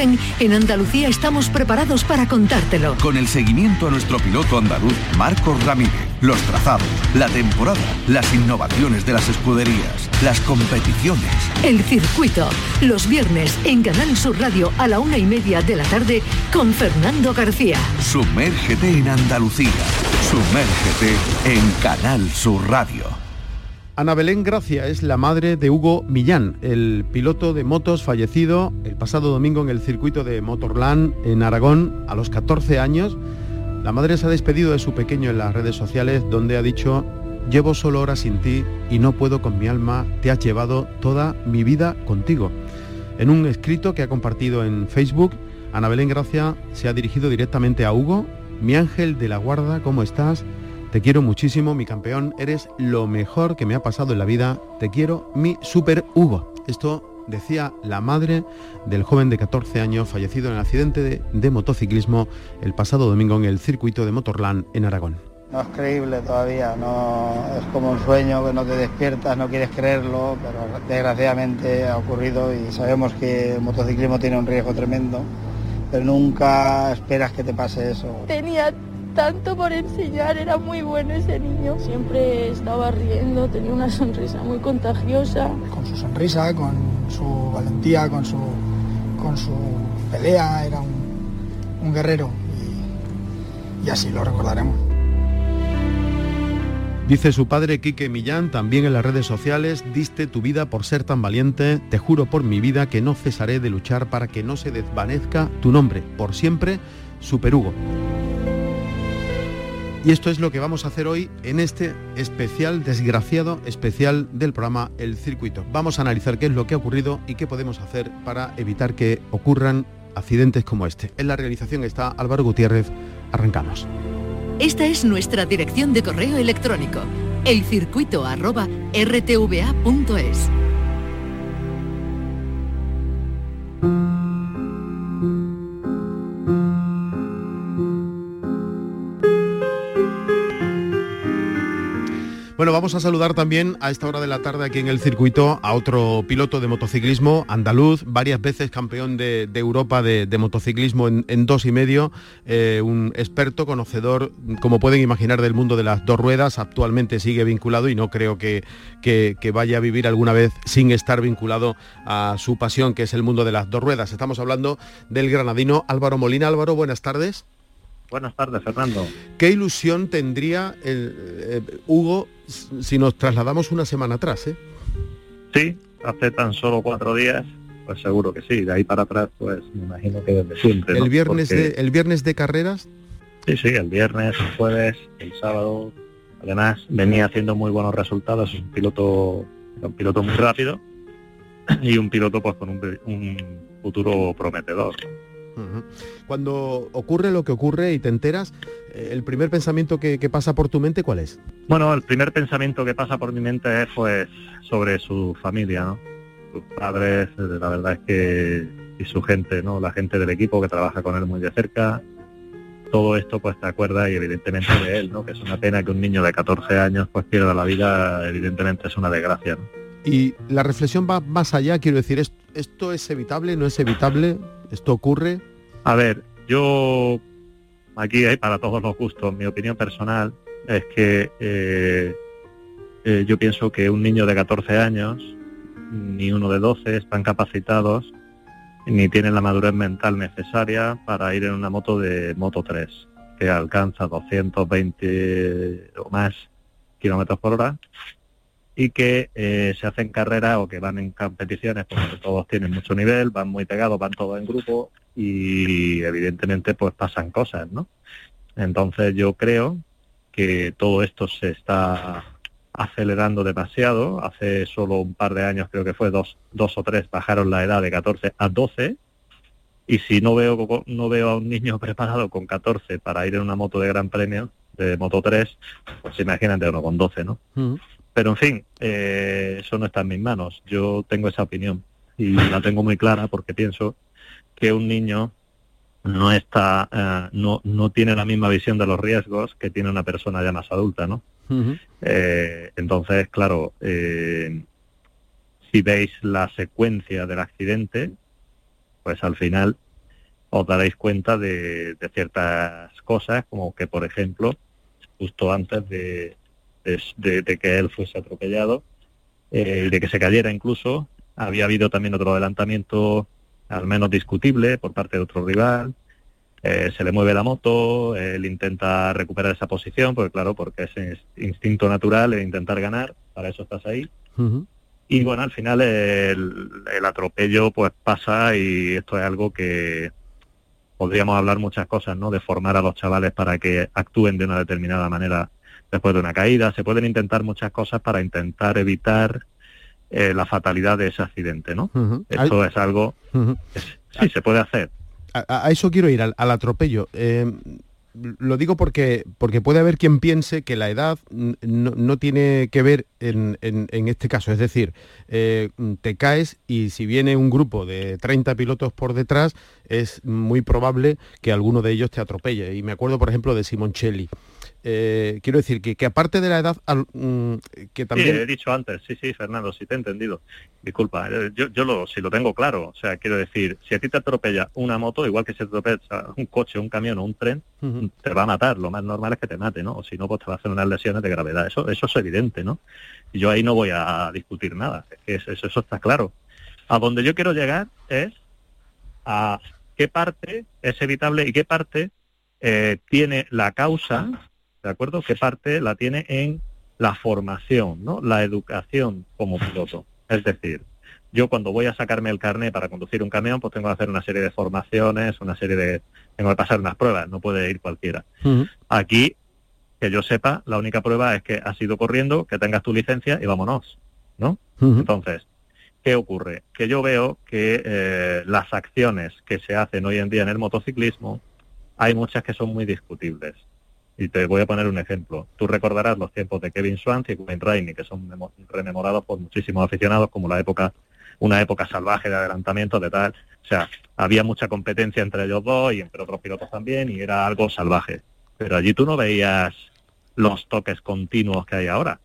en Andalucía estamos preparados para contártelo. Con el seguimiento a nuestro piloto andaluz, Marcos Ramírez, los trazados, la temporada, las innovaciones de las escuderías, las competiciones. El circuito, los viernes en Canal Sur Radio a la una y media de la tarde con Fernando García. Sumérgete en Andalucía. Sumérgete en Canal Sur Radio. Ana Belén Gracia es la madre de Hugo Millán, el piloto de motos fallecido el pasado domingo en el circuito de Motorland en Aragón a los 14 años. La madre se ha despedido de su pequeño en las redes sociales donde ha dicho, llevo solo horas sin ti y no puedo con mi alma, te has llevado toda mi vida contigo. En un escrito que ha compartido en Facebook, Ana Belén Gracia se ha dirigido directamente a Hugo, mi ángel de la guarda, ¿cómo estás? Te quiero muchísimo, mi campeón, eres lo mejor que me ha pasado en la vida. Te quiero, mi super Hugo. Esto decía la madre del joven de 14 años fallecido en el accidente de, de, motociclismo el pasado domingo en el circuito de Motorland en Aragón. No es creíble todavía, no es como un sueño que no te despiertas, no quieres creerlo, pero desgraciadamente ha ocurrido y sabemos que el motociclismo tiene un riesgo tremendo, pero nunca esperas que te pase eso. Tenía tanto por enseñar, era muy bueno ese niño. Siempre estaba riendo, tenía una sonrisa muy contagiosa. Con su sonrisa, con su valentía, con su, con su pelea, era un, un guerrero y, y así lo recordaremos. Dice su padre Quique Millán, también en las redes sociales, diste tu vida por ser tan valiente, te juro por mi vida que no cesaré de luchar para que no se desvanezca tu nombre, por siempre, Super Hugo. Y esto es lo que vamos a hacer hoy en este especial, desgraciado especial del programa El Circuito. Vamos a analizar qué es lo que ha ocurrido y qué podemos hacer para evitar que ocurran accidentes como este. En la realización está Álvaro Gutiérrez. Arrancamos. Esta es nuestra dirección de correo electrónico, elcircuito.rtva.es. Bueno, vamos a saludar también a esta hora de la tarde aquí en el circuito a otro piloto de motociclismo andaluz, varias veces campeón de, Europa de, motociclismo en, dos y medio, eh, un experto, conocedor, como pueden imaginar, del mundo de las dos ruedas, actualmente sigue vinculado y no creo que vaya a vivir alguna vez sin estar vinculado a su pasión, que es el mundo de las dos ruedas. Estamos hablando del granadino Álvaro Molina. Álvaro, buenas tardes. Buenas tardes, Fernando. ¿Qué ilusión tendría el, eh, Hugo si nos trasladamos una semana atrás? Eh? Sí, hace tan solo cuatro días, pues seguro que sí. De ahí para atrás, pues me imagino que desde siempre. ¿El, ¿no? viernes, Porque... de, ¿El viernes de carreras? Sí, sí, el viernes, el jueves, el sábado. Además, venía haciendo muy buenos resultados. Es un piloto, un piloto muy rápido y un piloto pues con un, un futuro prometedor. Cuando ocurre lo que ocurre y te enteras, eh, ¿el primer pensamiento que, que, pasa por tu mente cuál es? Bueno, el primer pensamiento que pasa por mi mente es pues sobre su familia, ¿no? Sus padres, la verdad es que y su gente, ¿no? La gente del equipo que trabaja con él muy de cerca. Todo esto pues te acuerda y evidentemente de él, ¿no? Que es una pena que un niño de 14 años pues pierda la vida, evidentemente es una desgracia, ¿no? Y la reflexión va más allá, quiero decir, ¿esto es evitable, no es evitable? ¿Esto ocurre? A ver, yo aquí hay para todos los gustos. Mi opinión personal es que eh, eh, yo pienso que un niño de 14 años ni uno de 12 están capacitados ni tienen la madurez mental necesaria para ir en una moto de Moto 3 que alcanza 220 o más kilómetros por hora y que eh, se hacen carreras o que van en competiciones porque todos tienen mucho nivel, van muy pegados, van todos en grupo y evidentemente pues pasan cosas, ¿no? Entonces yo creo que todo esto se está acelerando demasiado. Hace solo un par de años, creo que fue dos, dos o tres, bajaron la edad de 14 a 12. Y si no veo, no veo a un niño preparado con 14 para ir en una moto de gran premio, de Moto 3, pues imagínate uno con 12, ¿no? Uh -huh. Pero en fin, eh, eso no está en mis manos. Yo tengo esa opinión y la tengo muy clara porque pienso que un niño no está, uh, no, no tiene la misma visión de los riesgos que tiene una persona ya más adulta, ¿no? Uh -huh. eh, entonces, claro, eh, si veis la secuencia del accidente, pues al final os daréis cuenta de, ciertas cosas, como que, por ejemplo, justo antes de, de, que él fuese atropellado eh, y de que se cayera incluso, había habido también otro adelantamiento, al menos discutible, por parte de otro rival. Eh, se le mueve la moto, él intenta recuperar esa posición, porque claro, porque es instinto natural el intentar ganar, para eso estás ahí. Y bueno, al final el, el, atropello pues pasa y esto es algo que podríamos hablar muchas cosas, ¿no? De formar a los chavales para que actúen de una determinada manera después de una caída. Se pueden intentar muchas cosas para intentar evitar eh, la fatalidad de ese accidente, ¿no? Esto es algo sí se puede hacer. A, eso quiero ir, al, atropello. Eh, lo digo porque, porque puede haber quien piense que la edad no, tiene que ver en, este caso. Es decir, eh, te caes y si viene un grupo de 30 pilotos por detrás, es muy probable que alguno de ellos te atropelle. Y me acuerdo, por ejemplo, de Simoncelli. Eh, quiero decir que, aparte de la edad, mm, que también... Sí, he dicho antes, sí, sí, Fernando, sí te he entendido. Disculpa, eh, yo, yo lo, si lo tengo claro, o sea, quiero decir, si a ti te atropella una moto, igual que si te atropella un coche, un camión o un tren, te va a matar, lo más normal es que te mate, ¿no? O si no, pues te va a hacer unas lesiones de gravedad, eso, eso es evidente, ¿no? Y yo ahí no voy a discutir nada, es que eso, eso está claro. A donde yo quiero llegar es a qué parte es evitable y qué parte eh, tiene la causa ¿de acuerdo? ¿Qué parte la tiene en la formación, ¿no? La educación como piloto. Es decir, yo cuando voy a sacarme el carnet para conducir un camión, pues tengo que hacer una serie de formaciones, una serie de... Tengo que pasar unas pruebas, no puede ir cualquiera. Aquí, que yo sepa, la única prueba es que has ido corriendo, que tengas tu licencia y vámonos, ¿no? Entonces, ¿qué ocurre? Que yo veo que eh, las acciones que se hacen hoy en día en el motociclismo, hay muchas que son muy discutibles. Y te voy a poner un ejemplo. Tú recordarás los tiempos de Kevin Swans y Wayne Rainey, que son rememorados por muchísimos aficionados como la época, una época salvaje de adelantamiento, de tal. O sea, había mucha competencia entre ellos dos y entre otros pilotos también, y era algo salvaje. Pero allí tú no veías los toques continuos que hay ahora.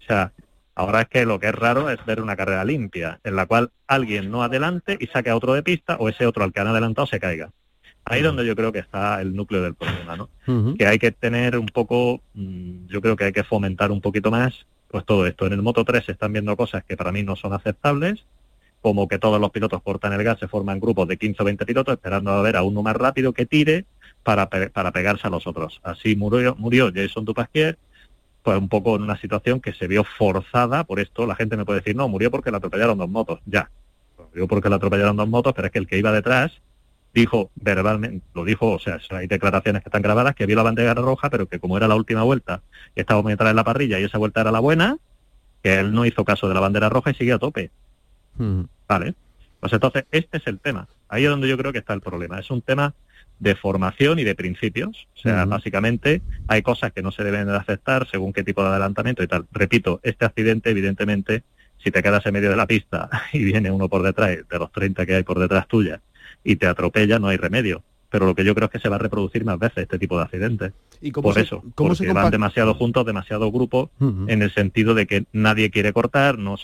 O sea, ahora es que lo que es raro es ver una carrera limpia, en la cual alguien no adelante y saque a otro de pista, o ese otro al que han adelantado se caiga. Ahí donde yo creo que está el núcleo del problema, ¿no? Que hay que tener un poco, mm, yo creo que hay que fomentar un poquito más, pues todo esto. En el Moto 3 se están viendo cosas que para mí no son aceptables, como que todos los pilotos cortan el gas, se forman grupos de 15 o 20 pilotos esperando a ver a uno más rápido que tire para, para pegarse a los otros. Así murió, murió Jason Dupasquier, pues un poco en una situación que se vio forzada por esto. La gente me puede decir, no, murió porque le atropellaron dos motos. Ya, murió porque le atropellaron dos motos, pero es que el que iba detrás dijo verbalmente, lo dijo, o sea, hay declaraciones que están grabadas, que vio la bandera roja, pero que como era la última vuelta, y estaba muy atrás en la parrilla y esa vuelta era la buena, que él no hizo caso de la bandera roja y siguió a tope. Hmm. Vale. Pues entonces, este es el tema. Ahí es donde yo creo que está el problema. Es un tema de formación y de principios. O sea, hmm. básicamente hay cosas que no se deben de aceptar según qué tipo de adelantamiento y tal. Repito, este accidente, evidentemente, si te quedas en medio de la pista y viene uno por detrás, de los 30 que hay por detrás tuya, y te atropella, no hay remedio. Pero lo que yo creo es que se va a reproducir más veces este tipo de accidentes. ¿Y Por eso, ¿cómo porque van demasiado juntos, demasiado grupos, en el sentido de que nadie quiere cortar, no,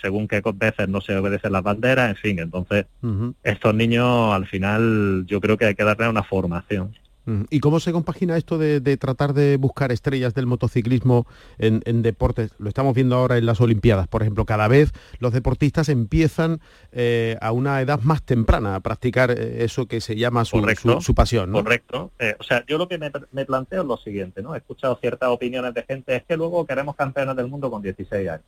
según qué veces no se obedecen las banderas, en fin. Entonces, estos niños, al final, yo creo que hay que darle una formación. ¿Y cómo se compagina esto de, tratar de buscar estrellas del motociclismo en, deportes? Lo estamos viendo ahora en las Olimpiadas, por ejemplo. Cada vez los deportistas empiezan eh, a una edad más temprana a practicar eh, eso que se llama su, su, pasión. Correcto. Eh, o sea, yo lo que me, me, planteo es lo siguiente, ¿no? He escuchado ciertas opiniones de gente, es que luego queremos campeones del mundo con 16 años.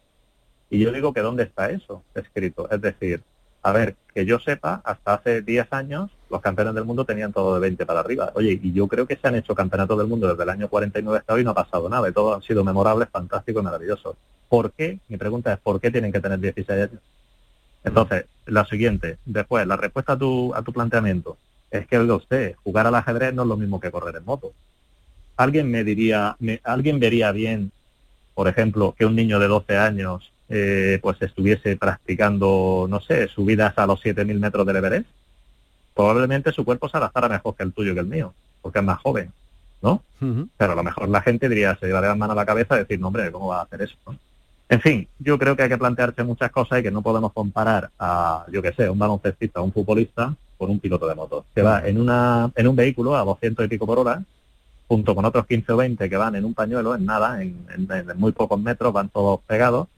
Y yo digo que ¿dónde está eso escrito? Es decir, a ver, que yo sepa, hasta hace 10 años los campeones del mundo tenían todo de 20 para arriba. Oye, y yo creo que se han hecho campeonatos del mundo desde el año 49 hasta hoy no ha pasado nada. Y todos han sido memorables, fantásticos y maravillosos. ¿Por qué? Mi pregunta es, ¿por qué tienen que tener 16 años? Entonces, la siguiente, después, la respuesta a tu, a tu planteamiento es que, oiga usted, jugar al ajedrez no es lo mismo que correr en moto. ¿Alguien me diría, alguien vería bien, por ejemplo, que un niño de 12 años eh, pues estuviese practicando, no sé, subidas a los 7.000 metros del Everest, probablemente su cuerpo se adaptara mejor que el tuyo que el mío, porque es más joven, ¿no? Pero a lo mejor la gente diría, se llevaría la mano a la cabeza y decir, no, hombre, ¿cómo va a hacer eso? En fin, yo creo que hay que plantearse muchas cosas y que no podemos comparar a, yo qué sé, un baloncestista o un futbolista con un piloto de moto. Se va en, una, en un vehículo a 200 y pico por hora, junto con otros 15 o 20 que van en un pañuelo, en nada, en, muy pocos metros, van todos pegados,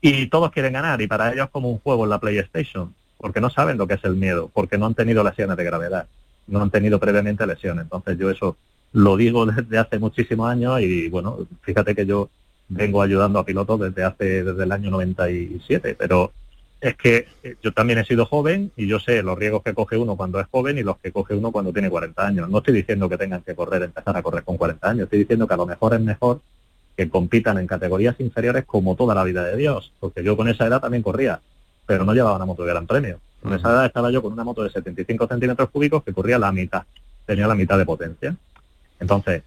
y todos quieren ganar, y para ellos es como un juego en la PlayStation, porque no saben lo que es el miedo, porque no han tenido lesiones de gravedad, no han tenido previamente lesiones. Entonces yo eso lo digo desde hace muchísimos años y bueno, fíjate que yo vengo ayudando a pilotos desde hace desde el año 97, pero es que eh, yo también he sido joven y yo sé los riesgos que coge uno cuando es joven y los que coge uno cuando tiene 40 años. No estoy diciendo que tengan que correr, empezar a correr con 40 años, estoy diciendo que a lo mejor es mejor que compitan en categorías inferiores como toda la vida de Dios, porque yo con esa edad también corría, pero no llevaba una moto de gran premio. Con esa edad estaba yo con una moto de 75 centímetros cúbicos que corría la mitad, tenía la mitad de potencia. Entonces,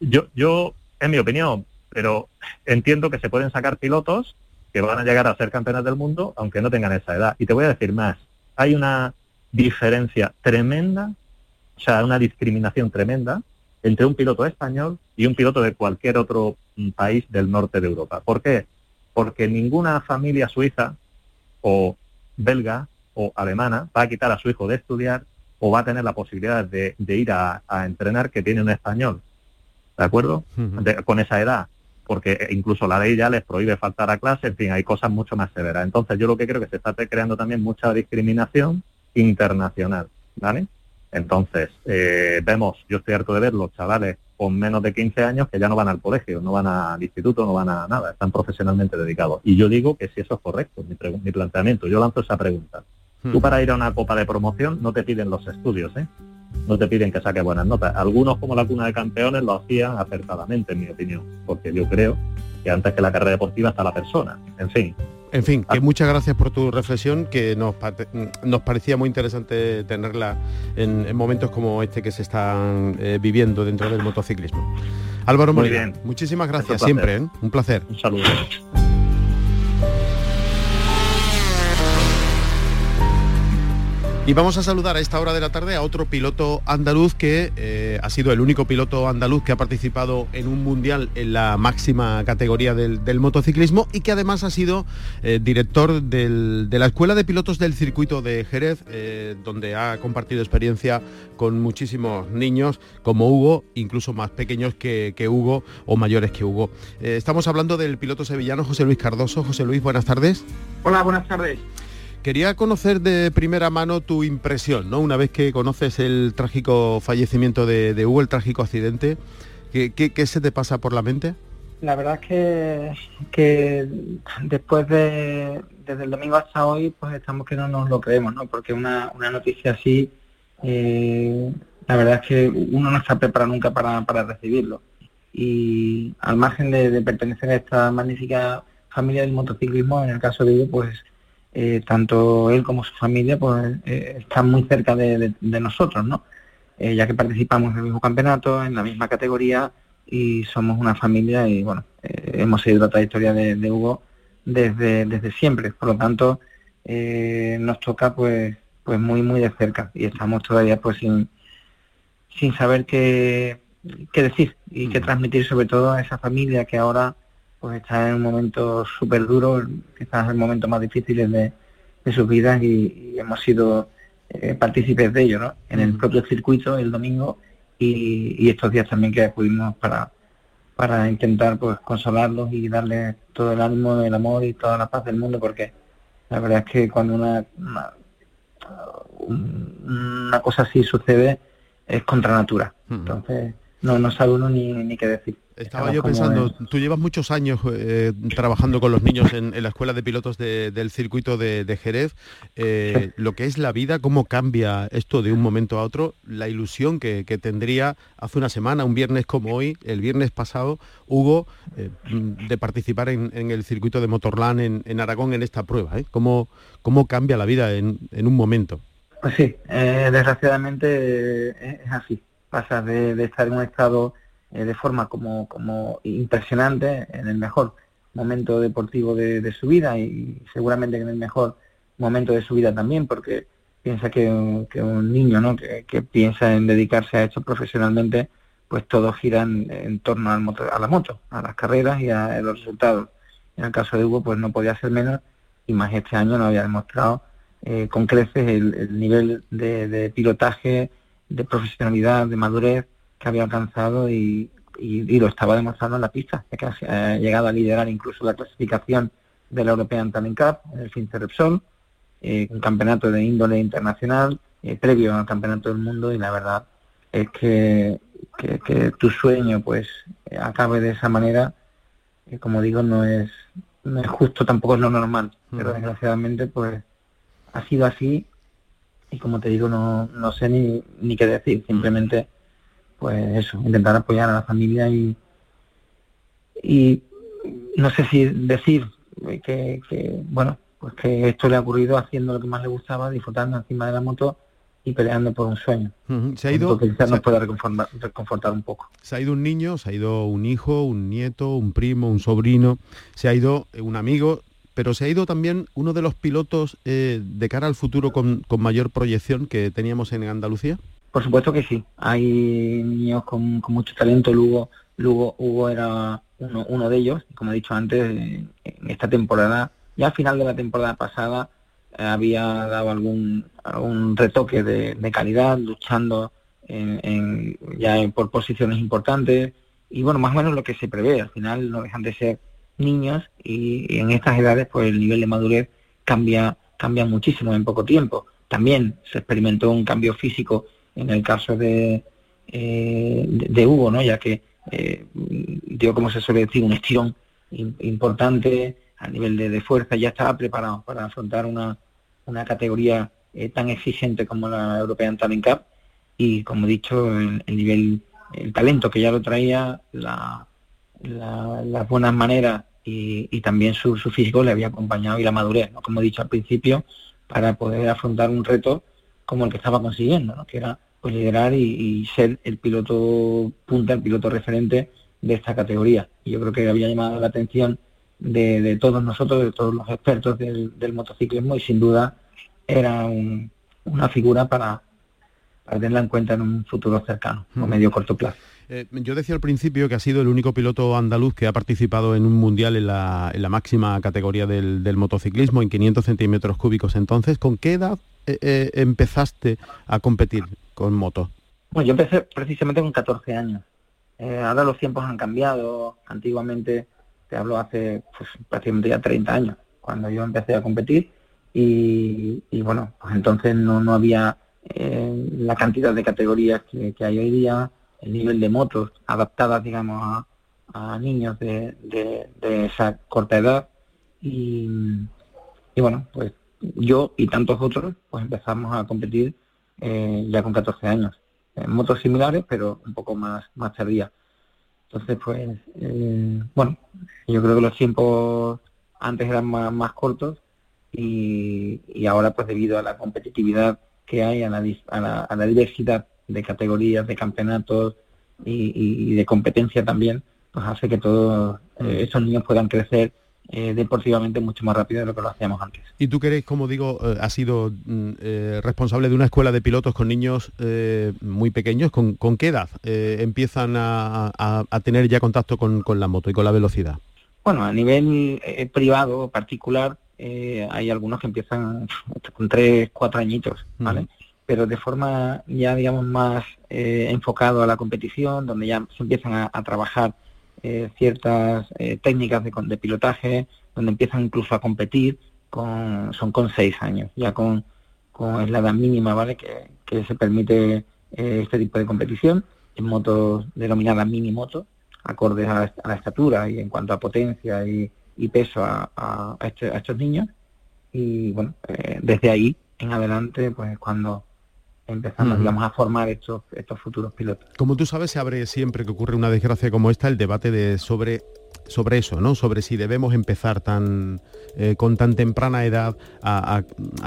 yo, yo, en mi opinión, pero entiendo que se pueden sacar pilotos que van a llegar a ser campeones del mundo aunque no tengan esa edad. Y te voy a decir más, hay una diferencia tremenda, o sea, una discriminación tremenda entre un piloto español y un piloto de cualquier otro mm, país del norte de Europa. ¿Por qué? Porque ninguna familia suiza o belga o alemana va a quitar a su hijo de estudiar o va a tener la posibilidad de, ir a, entrenar que tiene un español. ¿De acuerdo? con esa edad porque incluso la ley ya les prohíbe faltar a clase, en fin, hay cosas mucho más severas. Entonces yo lo que creo que se está creando también mucha discriminación internacional, ¿vale? Entonces, eh, vemos, yo estoy harto de ver los chavales con menos de 15 años que ya no van al colegio, no van al instituto, no van a nada, están profesionalmente dedicados. Y yo digo que si eso es correcto, mi, mi planteamiento, yo lanzo esa pregunta. Tú hmm. para ir a una copa de promoción no te piden los estudios, ¿eh? no te piden que saques buenas notas. Algunos, como la cuna de campeones, lo hacían acertadamente, en mi opinión, porque yo creo que antes que la carrera deportiva está la persona. En fin. En fin, que ah. muchas gracias por tu reflexión, que nos, nos parecía muy interesante tenerla en, momentos como este que se están eh, viviendo dentro del motociclismo. Álvaro Molina, muchísimas gracias siempre, ¿eh? un placer. Un saludo. Y vamos a saludar a esta hora de la tarde a otro piloto andaluz que eh, ha sido el único piloto andaluz que ha participado en un mundial en la máxima categoría del, motociclismo y que además ha sido eh, director de la Escuela de Pilotos del Circuito de Jerez, eh, donde ha compartido experiencia con muchísimos niños como Hugo, incluso más pequeños que, que Hugo o mayores que Hugo. estamos hablando del piloto sevillano José Luis Cardoso. José Luis, buenas tardes. Hola, buenas tardes. Quería conocer de primera mano tu impresión, ¿no? Una vez que conoces el trágico fallecimiento de, Hugo, el trágico accidente, ¿qué, se te pasa por la mente? La verdad es que, que después de desde el domingo hasta hoy, pues estamos que no nos lo creemos, ¿no? Porque una, noticia así, eh, la verdad es que uno no está preparado nunca para, recibirlo. Y al margen de, de, pertenecer a esta magnífica familia del motociclismo, en el caso de Hugo, pues eh, tanto él como su familia pues eh, están muy cerca de, nosotros, ¿no? Eh, ya que participamos en el mismo campeonato, en la misma categoría y somos una familia y bueno, hemos seguido la trayectoria de, Hugo desde, desde siempre, por lo tanto nos toca pues pues muy muy de cerca. Y estamos todavía pues sin, sin saber qué, qué decir y qué transmitir sobre todo a esa familia que ahora pues está en un momento súper duro, quizás el momento más difícil de, sus vidas y, hemos sido eh, partícipes de ello, ¿no? En el propio circuito el domingo y, estos días también que acudimos para, para intentar pues consolarlos y darles todo el ánimo, el amor y toda la paz del mundo, porque la verdad es que cuando una, una, cosa así sucede es contra natura. Entonces no, no sabe uno ni, ni qué decir. Estaba yo pensando, tú llevas muchos años eh, trabajando con los niños en, la escuela de pilotos del circuito de, Jerez. Eh, lo que es la vida, cómo cambia esto de un momento a otro, la ilusión que, tendría hace una semana, un viernes como hoy, el viernes pasado, Hugo, eh, de participar en, el circuito de Motorland en, Aragón en esta prueba. ¿Cómo, ¿Cómo cambia la vida en, un momento? Pues sí, desgraciadamente es así. Pasa de estar en un estado eh, de forma como, como impresionante en el mejor momento deportivo de, su vida y seguramente en el mejor momento de su vida también, porque piensa que, un niño ¿no? que, piensa en dedicarse a esto profesionalmente, pues todo gira en, torno al motor, a la moto, a las carreras y a, los resultados. En el caso de Hugo, pues no podía ser menos y más este año nos había demostrado eh, con creces el, nivel de, pilotaje, de profesionalidad, de madurez que había alcanzado y, lo estaba demostrando en la pista, que ha llegado a liderar incluso la clasificación de la European Talent Cup en el FinCE Repsol, eh, un campeonato de índole internacional, eh, previo al campeonato del mundo, y la verdad es que, que, tu sueño pues acabe de esa manera, como digo, no es, no es justo, tampoco es lo normal, pero desgraciadamente pues ha sido así y como te digo no, no sé ni, ni qué decir, simplemente pues eso, intentar apoyar a la familia y, y no sé si decir que, que, bueno, pues que esto le ha ocurrido haciendo lo que más le gustaba, disfrutando encima de la moto y peleando por un sueño. Se ha ido. quizás nos pueda reconfortar, un poco. Se ha ido un niño, se ha ido un hijo, un nieto, un primo, un sobrino, se ha ido un amigo, pero se ha ido también uno de los pilotos eh, de cara al futuro con, mayor proyección que teníamos en Andalucía. Por supuesto que sí. Hay niños con, mucho talento. Lugo, Lugo Hugo era uno, de ellos. Como he dicho antes, en esta temporada, ya al final de la temporada pasada, eh, había dado algún, algún retoque de, calidad, luchando en, ya por posiciones importantes. Y bueno, más o menos lo que se prevé. Al final no dejan de ser niños y, en estas edades pues el nivel de madurez cambia, cambia muchísimo en poco tiempo. También se experimentó un cambio físico en el caso de, eh, de, Hugo, ¿no? ya que eh, dio, como se suele decir, un estirón importante a nivel de, fuerza, ya estaba preparado para afrontar una, una categoría eh, tan exigente como la European Talent Cup y como he dicho, el, el nivel, el talento que ya lo traía, la, la, las buenas maneras y, también su, físico le había acompañado y la madurez, ¿no? como he dicho al principio, para poder afrontar un reto como el que estaba consiguiendo, ¿no? que era pues liderar y, ser el piloto punta, el piloto referente de esta categoría. Y yo creo que había llamado la atención de, todos nosotros, de todos los expertos del, motociclismo y sin duda era una figura para, para tenerla en cuenta en un futuro cercano o medio corto plazo. Eh, yo decía al principio que ha sido el único piloto andaluz que ha participado en un mundial en la, máxima categoría del, motociclismo, en 500 centímetros cúbicos. Entonces, ¿con qué edad eh, eh, empezaste a competir con moto? Bueno, yo empecé precisamente con 14 años. ahora los tiempos han cambiado. Antiguamente, te hablo hace pues, prácticamente ya 30 años, cuando yo empecé a competir. Y, bueno, pues entonces no, no había la cantidad de categorías que hay hoy día el nivel de motos adaptadas, digamos, a, niños de, esa corta edad. Y, bueno, pues yo y tantos otros, pues empezamos a competir eh, ya con 14 años, en motos similares, pero un poco más, más tardía. Entonces, pues, eh, bueno, yo creo que los tiempos antes eran más, cortos y, y, ahora, pues debido a la competitividad que hay, a la, a la, a la diversidad de categorías, de campeonatos y, de competencia también, pues hace que todos eh, mm. esos niños puedan crecer eh, deportivamente mucho más rápido de lo que lo hacíamos antes. Y tú que como digo, eh, has sido mm, responsable de una escuela de pilotos con niños muy pequeños, ¿con, qué edad empiezan a, tener ya contacto con, la moto y con la velocidad? Bueno, a nivel privado, particular, hay algunos que empiezan con tres, cuatro añitos, ¿vale? Pero de forma ya, digamos, más eh, enfocado a la competición, donde ya se empiezan a, trabajar eh, ciertas eh, técnicas de, de, pilotaje, donde empiezan incluso a competir, con, son con seis años, ya con, con la edad mínima, ¿vale?, que, se permite este tipo de competición, en motos denominadas mini motos, acordes a, la estatura y en cuanto a potencia y, peso a, este, a, estos niños. Y bueno, desde ahí en adelante, pues cuando empezando, digamos, a formar estos, estos futuros pilotos. Como tú sabes, se abre siempre que ocurre una desgracia como esta el debate de sobre sobre eso, ¿no? Sobre si debemos empezar tan eh, con tan temprana edad a,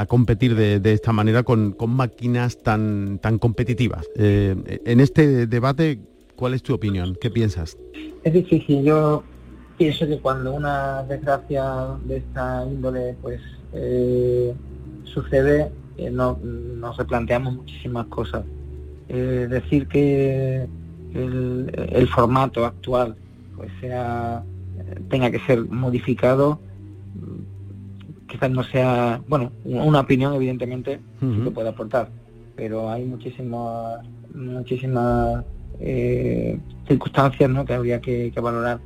competir de, esta manera con, máquinas tan tan competitivas. Eh, en este debate, ¿cuál es tu opinión? ¿Qué piensas? Es difícil. Yo pienso que cuando una desgracia de esta índole, pues eh, sucede, eh, no, nos replanteamos muchísimas cosas. Eh, decir que el, formato actual pues sea tenga que ser modificado quizás no sea, bueno, una opinión evidentemente que puede aportar, pero hay muchísimas, muchísimas eh, circunstancias ¿no? que habría que, valorar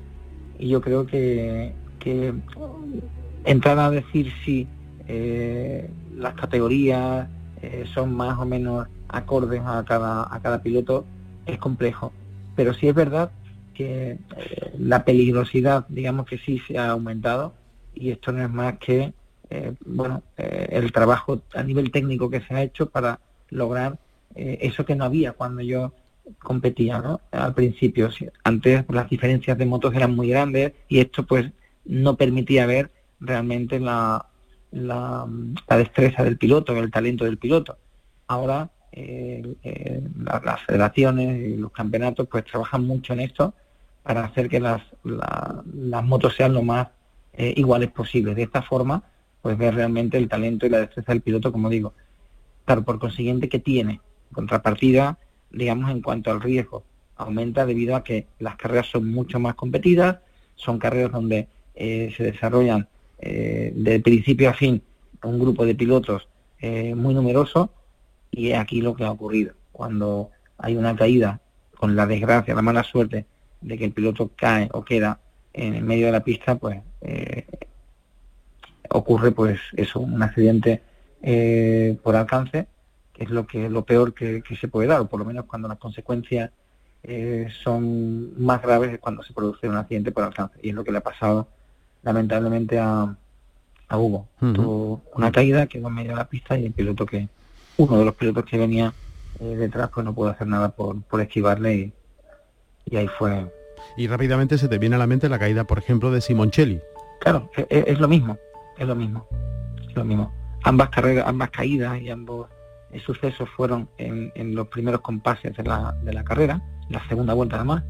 y yo creo que, que entrar a decir si eh, las categorías eh, son más o menos acordes a cada, a cada piloto es complejo. Pero sí es verdad que eh, la peligrosidad, digamos que sí se ha aumentado y esto no es más que bueno el trabajo a nivel técnico que se ha hecho para lograr eso que no había cuando yo competía ¿no? al principio. Antes las diferencias de motos eran muy grandes y esto pues no permitía ver realmente la, la, destreza del piloto, el talento del piloto. Ahora eh, eh, las federaciones y los campeonatos pues trabajan mucho en esto para hacer que las, las motos sean lo más eh, iguales posibles. De esta forma, pues ver realmente el talento y la destreza del piloto, como digo. Claro, por consiguiente, que tiene? Contrapartida, digamos, en cuanto al riesgo, aumenta debido a que las carreras son mucho más competidas, son carreras donde se desarrollan eh, de principio a fin un grupo de pilotos eh, muy numeroso y es aquí lo que ha ocurrido. Cuando hay una caída con la desgracia, la mala suerte de que el piloto cae o queda en el medio de la pista, pues eh, ocurre pues eso, un accidente por alcance, que es lo que lo peor que, se puede dar, o por lo menos cuando las consecuencias son más graves cuando se produce un accidente por alcance. Y es lo que le ha pasado lamentablemente a, a Hugo. Tuvo una caída, quedó en medio de la pista y el piloto que, uno de los pilotos que venía eh, detrás, pues no pudo hacer nada por, por esquivarle y, ahí fue. Y rápidamente se te viene a la mente la caída, por ejemplo, de Simoncelli. Claro, e, e, es, lo mismo, es lo mismo, es lo mismo. Ambas carreras, ambas caídas y ambos eh, sucesos fueron en, en, los primeros compases de la, de la carrera, la segunda vuelta además,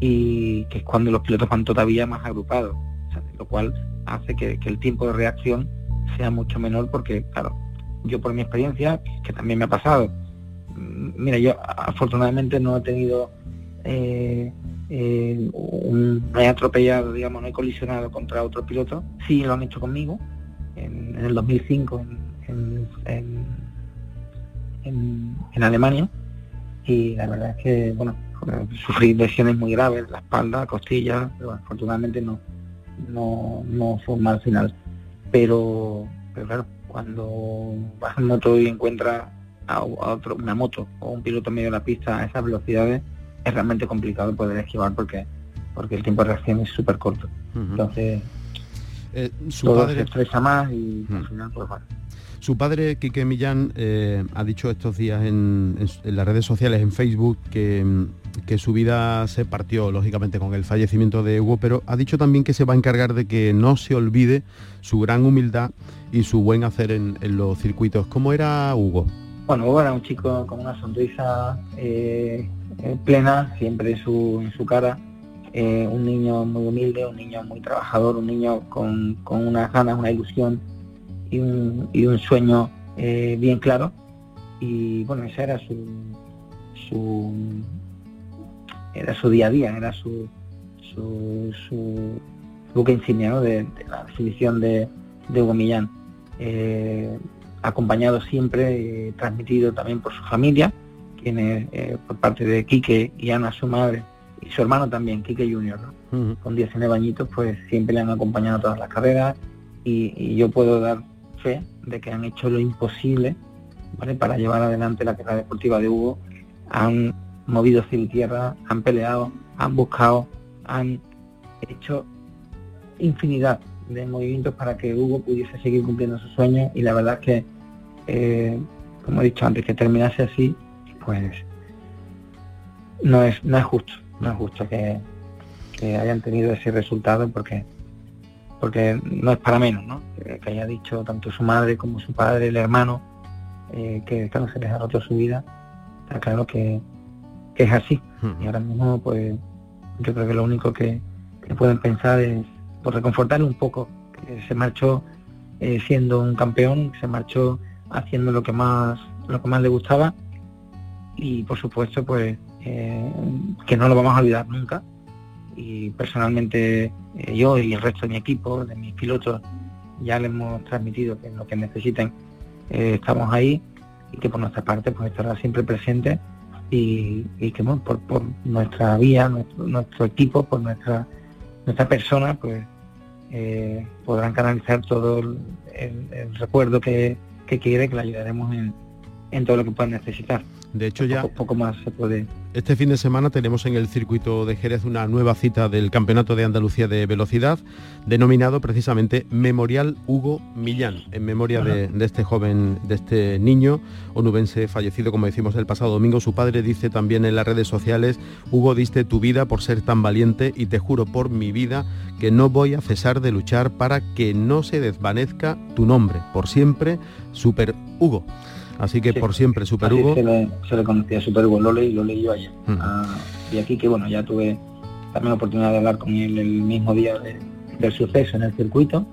y que es cuando los pilotos van todavía más agrupados lo cual hace que, el tiempo de reacción sea mucho menor porque, claro, yo por mi experiencia, que también me ha pasado, mm, mira, yo afortunadamente no he tenido, eh, eh, no he atropellado, digamos, no he colisionado contra otro piloto, sí lo han hecho conmigo, en, el 2005 en, en, Alemania, y la verdad es que, bueno, sufrí lesiones muy graves, la espalda, costillas, pero afortunadamente no, no, no un mal final. Pero, pero claro, cuando vas en moto y encuentras a, otro, una moto o un piloto en medio de la pista a esas velocidades, es realmente complicado poder esquivar porque porque el tiempo de reacción es súper corto. Entonces, eh, su todo padre... se más y al final, pues bueno. Su padre, Quique Millán, eh, ha dicho estos días en, las redes sociales, en Facebook, que, su vida se partió, lógicamente, con el fallecimiento de Hugo, pero ha dicho también que se va a encargar de que no se olvide su gran humildad y su buen hacer en, los circuitos. ¿Cómo era Hugo? Bueno, Hugo era un chico con una sonrisa eh, plena, siempre su, en su cara, un niño muy humilde, un niño muy trabajador, un niño con, con unas ganas, una ilusión y un, sueño eh, bien claro. Y bueno, ese era su, su era su día a día, era su su, su buque insignia de, la exhibición de, de Hugo Millán. Eh, acompañado siempre, transmitido también por su familia, quienes eh, por parte de Quique y Ana, su madre, y su hermano también, Quique Junior, con 19 añitos, pues siempre le han acompañado a todas las carreras y yo puedo dar fe de que han hecho lo imposible para llevar adelante la carrera deportiva de Hugo. Han movido cielo y tierra, han peleado, han buscado, han hecho infinidad de movimientos para que Hugo pudiese seguir cumpliendo sus sueños y la verdad es que, eh, como he dicho antes, que terminase así, pues no es, no es justo, no es justo que, que hayan tenido ese resultado porque porque no es para menos, ¿no? Que, haya dicho tanto su madre como su padre, el hermano, eh, que claro, se les ha roto su vida, está claro que, es así. Hmm. Y ahora mismo, pues, yo creo que lo único que, pueden pensar es por reconfortarle un poco, que se marchó eh, siendo un campeón, se marchó haciendo lo que más, lo que más le gustaba, y por supuesto, pues, eh, que no lo vamos a olvidar nunca, y personalmente eh, yo y el resto de mi equipo, de mis pilotos, ya le hemos transmitido que lo que necesiten eh, estamos ahí y que por nuestra parte pues estará siempre presente y, que bueno, por, nuestra vía, nuestro, equipo, por nuestra nuestra persona, pues eh, podrán canalizar todo el, recuerdo que, que quiere, que le ayudaremos en, en todo lo que puedan necesitar. De hecho, ya poco, más se puede. Este fin de semana tenemos en el circuito de Jerez una nueva cita del Campeonato de Andalucía de Velocidad, denominado precisamente Memorial Hugo Millán, en memoria de, este joven, de este niño onubense fallecido, como decimos el pasado domingo. Su padre dice también en las redes sociales: Hugo, diste tu vida por ser tan valiente y te juro por mi vida que no voy a cesar de luchar para que no se desvanezca tu nombre. Por siempre, Super Hugo. Así que por siempre, Super Hugo. Se le, se le, conocía Super Hugo, lo leí, lo leí yo ayer. Y aquí que bueno, ya tuve también la oportunidad de hablar con él el mismo día del suceso en el circuito,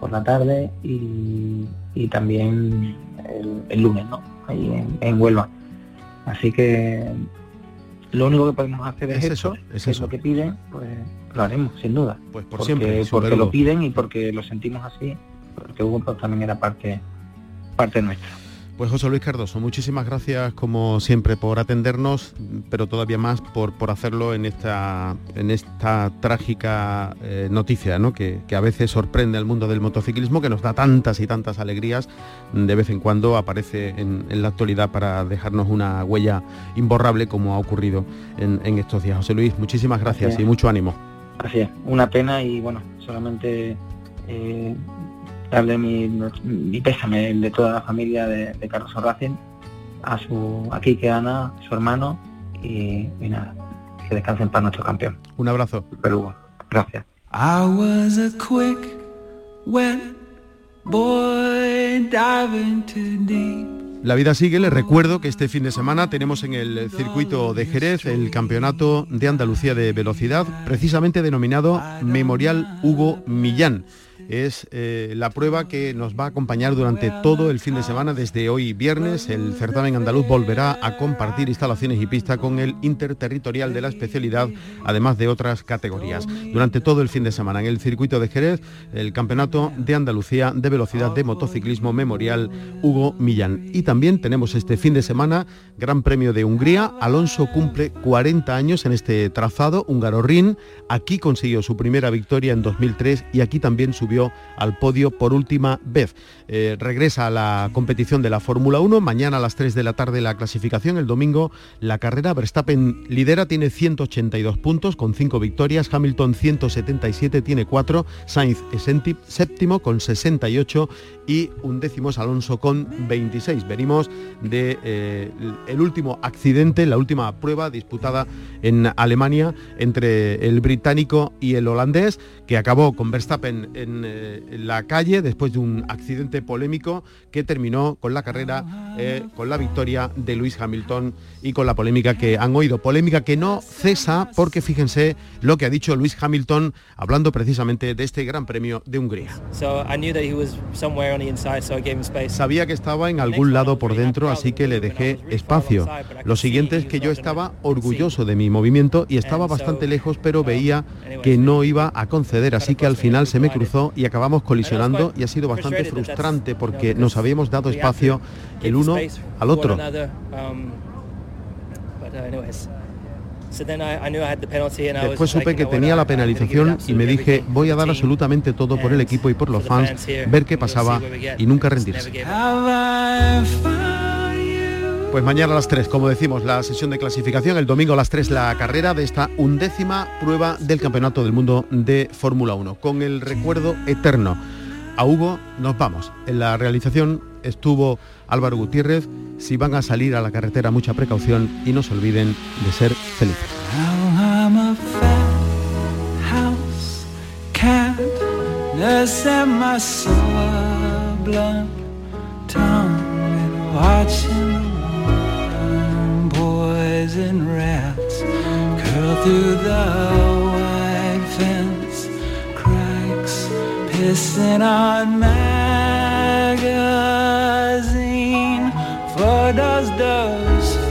por la tarde, y, también el, lunes, ¿no? Ahí en, Huelva. Así que lo único que podemos hacer es, eso, es, eso. lo que piden, pues lo haremos, sin duda. Pues por siempre. Porque lo piden y porque lo sentimos así, porque Hugo pues, también era parte, parte nuestra. Pues José Luis Cardoso, muchísimas gracias como siempre por atendernos, pero todavía más por, por hacerlo en esta, en esta trágica eh, noticia ¿no? que, a veces sorprende al mundo del motociclismo, que nos da tantas y tantas alegrías, de vez en cuando aparece en, la actualidad para dejarnos una huella imborrable como ha ocurrido en, estos días. José Luis, muchísimas gracias y mucho ánimo. Es, una pena y bueno, solamente... Eh, darle mi, mi pésame de toda la familia de, Carlos Racing, a su a Kike Ana, su hermano, y, nada, que descansen para nuestro campeón. Un abrazo. Perú. Gracias. La vida sigue, les recuerdo que este fin de semana tenemos en el circuito de Jerez el Campeonato de Andalucía de Velocidad, precisamente denominado Memorial Hugo Millán es eh, la prueba que nos va a acompañar durante todo el fin de semana. Desde hoy viernes, el certamen andaluz volverá a compartir instalaciones y pista con el interterritorial de la especialidad, además de otras categorías. Durante todo el fin de semana, en el circuito de Jerez, el Campeonato de Andalucía de Velocidad de Motociclismo Memorial Hugo Millán. Y también tenemos este fin de semana Gran Premio de Hungría. Alonso cumple 40 años en este trazado, húngaro Rin. Aquí consiguió su primera victoria en 2003 y aquí también subió al podio por última vez. Eh, regresa a la competición de la Fórmula 1, mañana a las 3 de la tarde la clasificación, el domingo la carrera, Verstappen lidera, tiene 182 puntos con 5 victorias, Hamilton 177, tiene 4, Sainz es séptimo con 68 y un décimo es Alonso con 26. Venimos de eh, el último accidente, la última prueba disputada en Alemania entre el británico y el holandés, que acabó con Verstappen en, eh, la calle después de un accidente polémico que terminó con la carrera, eh, con la victoria de Luis Hamilton y con la polémica que han oído. Polémica que no cesa porque fíjense lo que ha dicho Luis Hamilton hablando precisamente de este Gran Premio de Hungría. Sabía que estaba en algún lado por dentro, así que le dejé espacio. Lo siguiente es que yo estaba orgulloso de mi movimiento y estaba bastante lejos, pero veía que no iba a conceder, así que al final se me cruzó y acabamos colisionando y ha sido bastante frustrante porque nos habíamos dado espacio el uno al otro. Después supe que tenía la penalización y me dije, voy a dar absolutamente todo por el equipo y por los fans, ver qué pasaba y nunca rendirse. Pues mañana a las 3, como decimos, la sesión de clasificación, el domingo a las 3 la carrera de esta undécima prueba del Campeonato del Mundo de Fórmula 1, con el recuerdo eterno. A Hugo nos vamos. En la realización estuvo Álvaro Gutiérrez. Si van a salir a la carretera, mucha precaución y no se olviden de ser felices. flies and rats curl through the wide fence cracks, pissing on magazine photos, those